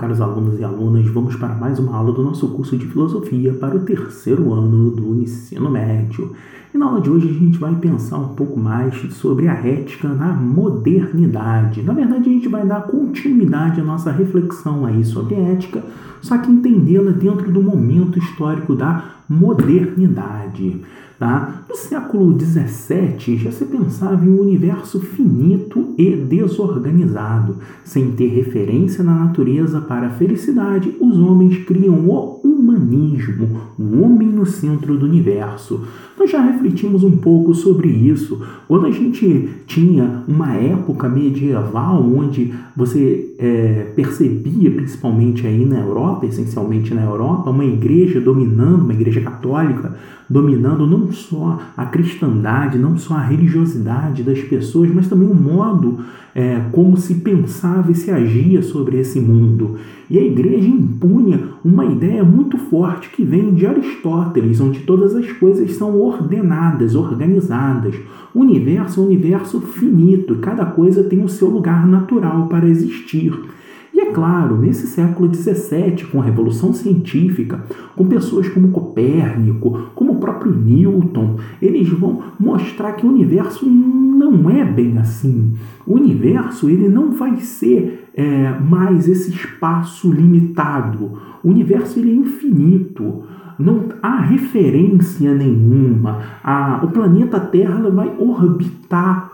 caros alunos e alunas, vamos para mais uma aula do nosso curso de filosofia para o terceiro ano do ensino médio. E na aula de hoje a gente vai pensar um pouco mais sobre a ética na modernidade. Na verdade, a gente vai dar continuidade à nossa reflexão aí sobre ética, só que entendê-la dentro do momento histórico da modernidade. Tá? No século XVII já se pensava em um universo finito e desorganizado. Sem ter referência na natureza para a felicidade, os homens criam o humanismo, o homem no centro do universo. Nós já refletimos um pouco sobre isso. Quando a gente tinha uma época medieval onde você é, percebia, principalmente aí na Europa, essencialmente na Europa, uma igreja dominando, uma igreja católica dominando não só a cristandade, não só a religiosidade das pessoas, mas também o modo é, como se pensava e se agia sobre esse mundo. E a igreja impunha uma ideia muito forte que vem de Aristóteles, onde todas as coisas são ordenadas, organizadas. O universo é um universo finito, cada coisa tem o seu lugar natural para existir. E é claro, nesse século XVII, com a Revolução Científica, com pessoas como Copérnico, como o próprio Newton, eles vão mostrar que o universo não é bem assim. O universo ele não vai ser é, mais esse espaço limitado. O universo ele é infinito. Não há referência nenhuma. A, o planeta Terra vai orbitar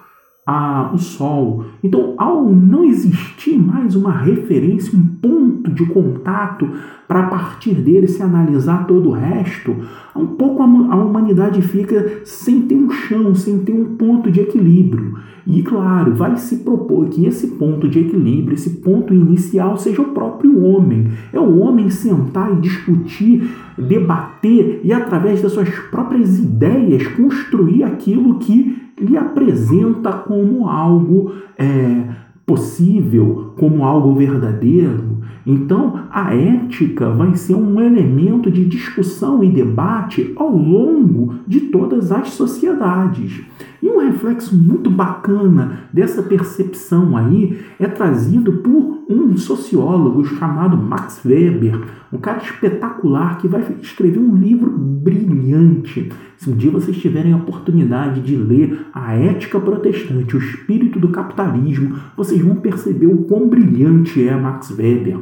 a, o Sol. Então, ao não existir mais uma referência, um ponto de contato para a partir dele se analisar todo o resto, um pouco a, a humanidade fica sem ter um chão, sem ter um ponto de equilíbrio. E claro, vai se propor que esse ponto de equilíbrio, esse ponto inicial, seja o próprio homem. É o homem sentar e discutir, debater e, através das suas próprias ideias, construir aquilo que lhe apresenta como algo é, possível, como algo verdadeiro. Então, a ética vai ser um elemento de discussão e debate ao longo de todas as sociedades. E um reflexo muito bacana dessa percepção aí é trazido por um sociólogo chamado Max Weber, um cara espetacular que vai escrever um livro brilhante. Se um dia vocês tiverem a oportunidade de ler A Ética Protestante, o Espírito do Capitalismo, vocês vão perceber o quão brilhante é Max Weber.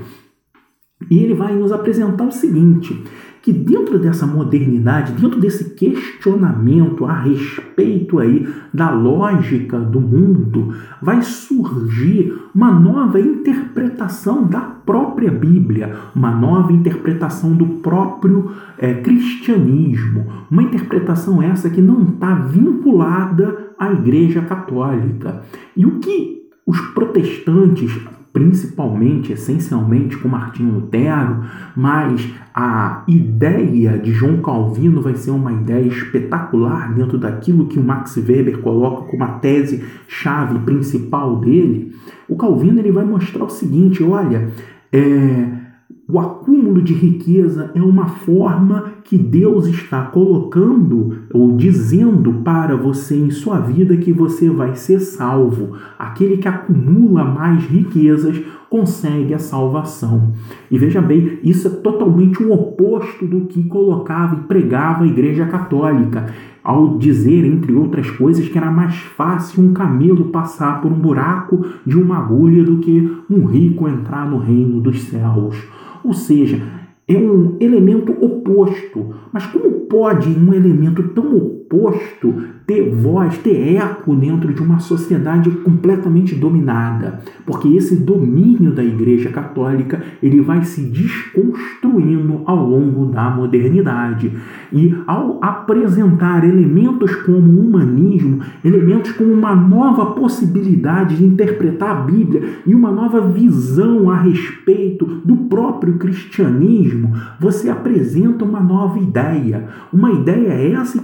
E ele vai nos apresentar o seguinte: que dentro dessa modernidade, dentro desse questionamento a respeito aí da lógica do mundo, vai surgir uma nova interpretação da própria Bíblia, uma nova interpretação do próprio é, cristianismo, uma interpretação essa que não está vinculada à Igreja Católica. E o que os protestantes principalmente, essencialmente com Martinho Lutero, mas a ideia de João Calvino vai ser uma ideia espetacular dentro daquilo que o Max Weber coloca como a tese chave principal dele. O Calvino ele vai mostrar o seguinte: olha, é, o acúmulo de riqueza é uma forma que Deus está colocando ou dizendo para você em sua vida que você vai ser salvo. Aquele que acumula mais riquezas consegue a salvação. E veja bem, isso é totalmente o oposto do que colocava e pregava a Igreja Católica, ao dizer, entre outras coisas, que era mais fácil um camelo passar por um buraco de uma agulha do que um rico entrar no reino dos céus. Ou seja, é um elemento oposto. Mas como pode um elemento tão oposto ter voz, ter eco dentro de uma sociedade completamente dominada? Porque esse domínio da Igreja Católica ele vai se desconstruindo ao longo da modernidade. E ao apresentar elementos como o humanismo, elementos como uma nova possibilidade de interpretar a Bíblia e uma nova visão a respeito do próprio cristianismo, você apresenta uma nova ideia. Uma ideia essa, e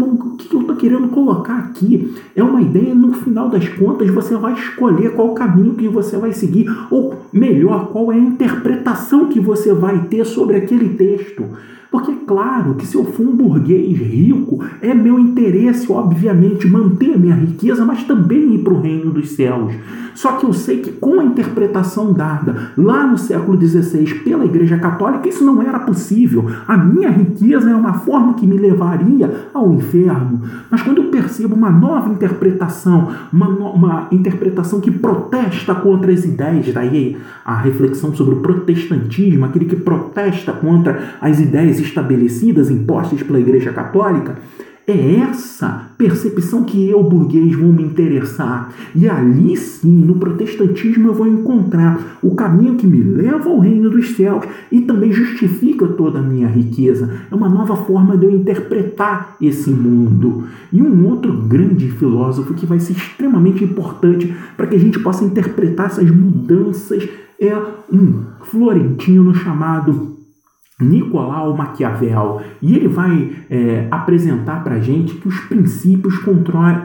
percebam o que eu estou querendo colocar aqui. É uma ideia, no final das contas, você vai escolher qual caminho que você vai seguir, ou melhor, qual é a interpretação que você vai ter sobre aquele texto. Porque, claro, que se eu for um burguês rico, é meu interesse, obviamente, manter a minha riqueza, mas também ir para o reino dos céus. Só que eu sei que com a interpretação dada lá no século XVI pela Igreja Católica, isso não era possível. A minha riqueza é uma forma que me levaria ao inferno. Mas quando eu percebo uma nova interpretação, uma, uma interpretação que protesta contra as ideias, daí a reflexão sobre o protestantismo, aquele que protesta contra as ideias estabelecidas, impostas pela Igreja Católica, é essa percepção que eu, burguês, vou me interessar. E ali sim, no protestantismo, eu vou encontrar o caminho que me leva ao reino dos céus e também justifica toda a minha riqueza. É uma nova forma de eu interpretar esse mundo. E um outro grande filósofo que vai ser extremamente importante para que a gente possa interpretar essas mudanças é um florentino chamado Nicolau Maquiavel, e ele vai é, apresentar para a gente que os princípios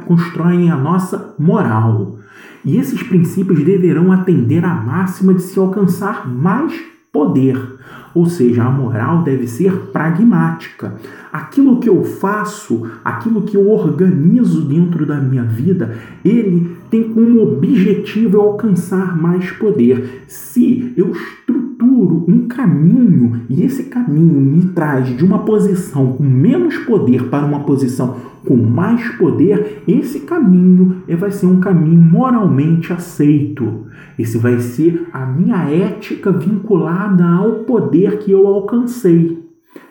constroem a nossa moral. E esses princípios deverão atender à máxima de se alcançar mais poder. Ou seja, a moral deve ser pragmática. Aquilo que eu faço, aquilo que eu organizo dentro da minha vida, ele tem como objetivo alcançar mais poder. Se eu estruturo um caminho e esse caminho me traz de uma posição com menos poder para uma posição com mais poder, esse caminho vai ser um caminho moralmente aceito. Esse vai ser a minha ética vinculada ao poder que eu alcancei.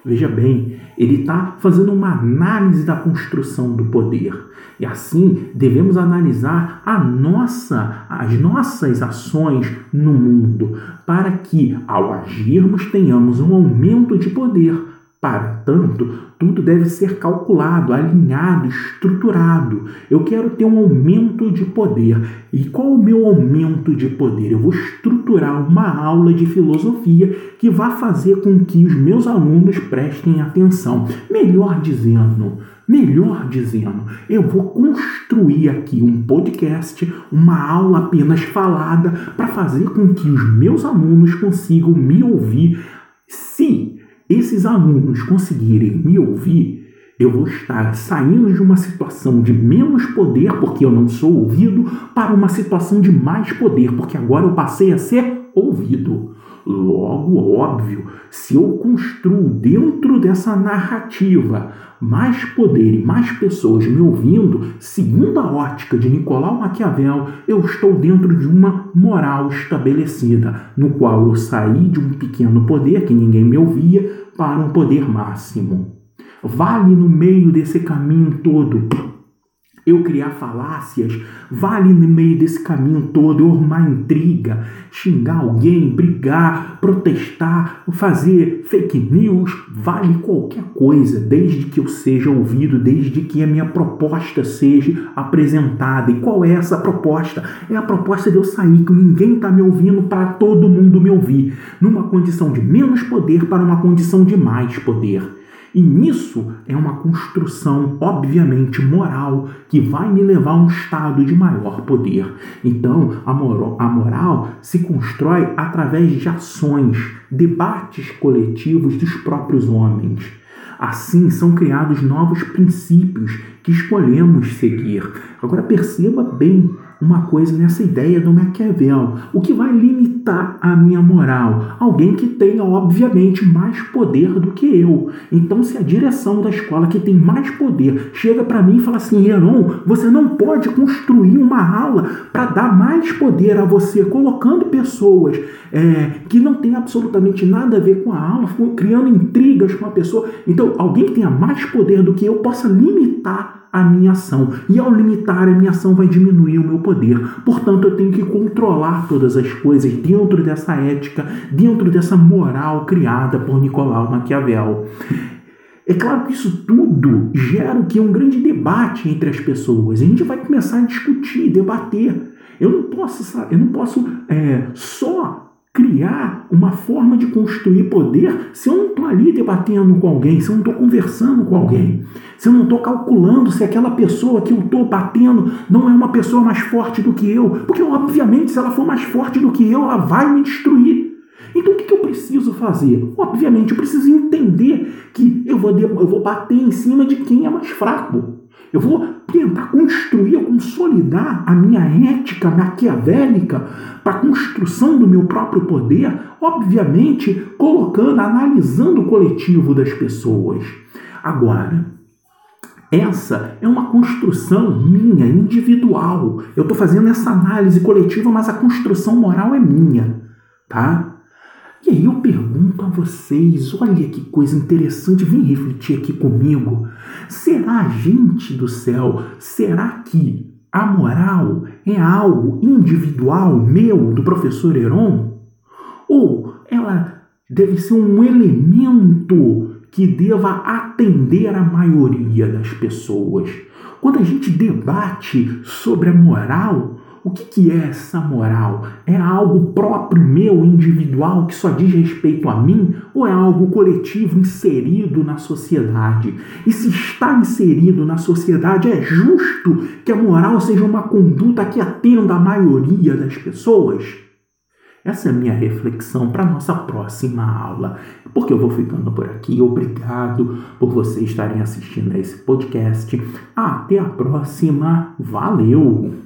Veja bem, ele está fazendo uma análise da construção do poder. E assim devemos analisar a nossa, as nossas ações no mundo, para que, ao agirmos, tenhamos um aumento de poder para tanto, tudo deve ser calculado, alinhado, estruturado. Eu quero ter um aumento de poder. E qual o meu aumento de poder? Eu vou estruturar uma aula de filosofia que vai fazer com que os meus alunos prestem atenção. Melhor dizendo, Melhor dizendo, eu vou construir aqui um podcast, uma aula apenas falada, para fazer com que os meus alunos consigam me ouvir. Se esses alunos conseguirem me ouvir, eu vou estar saindo de uma situação de menos poder, porque eu não sou ouvido, para uma situação de mais poder, porque agora eu passei a ser ouvido. Logo, óbvio, se eu construo dentro dessa narrativa mais poder e mais pessoas me ouvindo, segundo a ótica de Nicolau Maquiavel, eu estou dentro de uma moral estabelecida, no qual eu saí de um pequeno poder que ninguém me ouvia para um poder máximo. Vale no meio desse caminho todo eu criar falácias, vale no meio desse caminho todo eu arrumar intriga, xingar alguém, brigar, protestar, fazer fake news, vale qualquer coisa, desde que eu seja ouvido, desde que a minha proposta seja apresentada. E qual é essa proposta? É a proposta de eu sair, que ninguém está me ouvindo, para todo mundo me ouvir, numa condição de menos poder para uma condição de mais poder. E nisso é uma construção, obviamente, moral, que vai me levar a um estado de maior poder. Então, a moral, a moral se constrói através de ações, debates coletivos dos próprios homens. Assim são criados novos princípios que escolhemos seguir. Agora perceba bem uma coisa nessa ideia do Maquiavel. O que vai limitar a minha moral? Alguém que tenha, obviamente, mais poder do que eu. Então, se a direção da escola que tem mais poder chega para mim e fala assim: Heron, você não pode construir uma aula para dar mais poder a você, colocando pessoas é, que não têm absolutamente nada a ver com a aula, criando intrigas com a pessoa. Então, alguém que tenha mais poder do que eu possa limitar a minha ação. E ao limitar a minha ação, vai diminuir o meu poder. Portanto, eu tenho que controlar todas as coisas dentro dessa ética, dentro dessa moral criada por Nicolau Maquiavel. É claro que isso tudo gera o que? Um grande debate entre as pessoas. A gente vai começar a discutir, debater. Eu não posso, eu não posso é, só criar uma forma de construir poder se eu não estou ali debatendo com alguém, se eu não estou conversando com alguém, se eu não estou calculando se aquela pessoa que eu estou batendo não é uma pessoa mais forte do que eu, porque obviamente se ela for mais forte do que eu, ela vai me destruir. Então o que eu preciso fazer? Obviamente, eu preciso entender que eu vou, eu vou bater em cima de quem é mais fraco. Eu vou tentar construir, consolidar a minha ética maquiavélica para a construção do meu próprio poder, obviamente colocando, analisando o coletivo das pessoas. Agora, essa é uma construção minha, individual. Eu estou fazendo essa análise coletiva, mas a construção moral é minha, tá? E aí eu pergunto a vocês, olha que coisa interessante, vem refletir aqui comigo. Será, gente do céu, será que a moral é algo individual meu, do professor Heron? Ou ela deve ser um elemento que deva atender a maioria das pessoas? Quando a gente debate sobre a moral, o que, que é essa moral? É algo próprio meu, individual, que só diz respeito a mim? Ou é algo coletivo inserido na sociedade? E se está inserido na sociedade, é justo que a moral seja uma conduta que atenda a maioria das pessoas? Essa é a minha reflexão para a nossa próxima aula. Porque eu vou ficando por aqui. Obrigado por vocês estarem assistindo a esse podcast. Até a próxima. Valeu!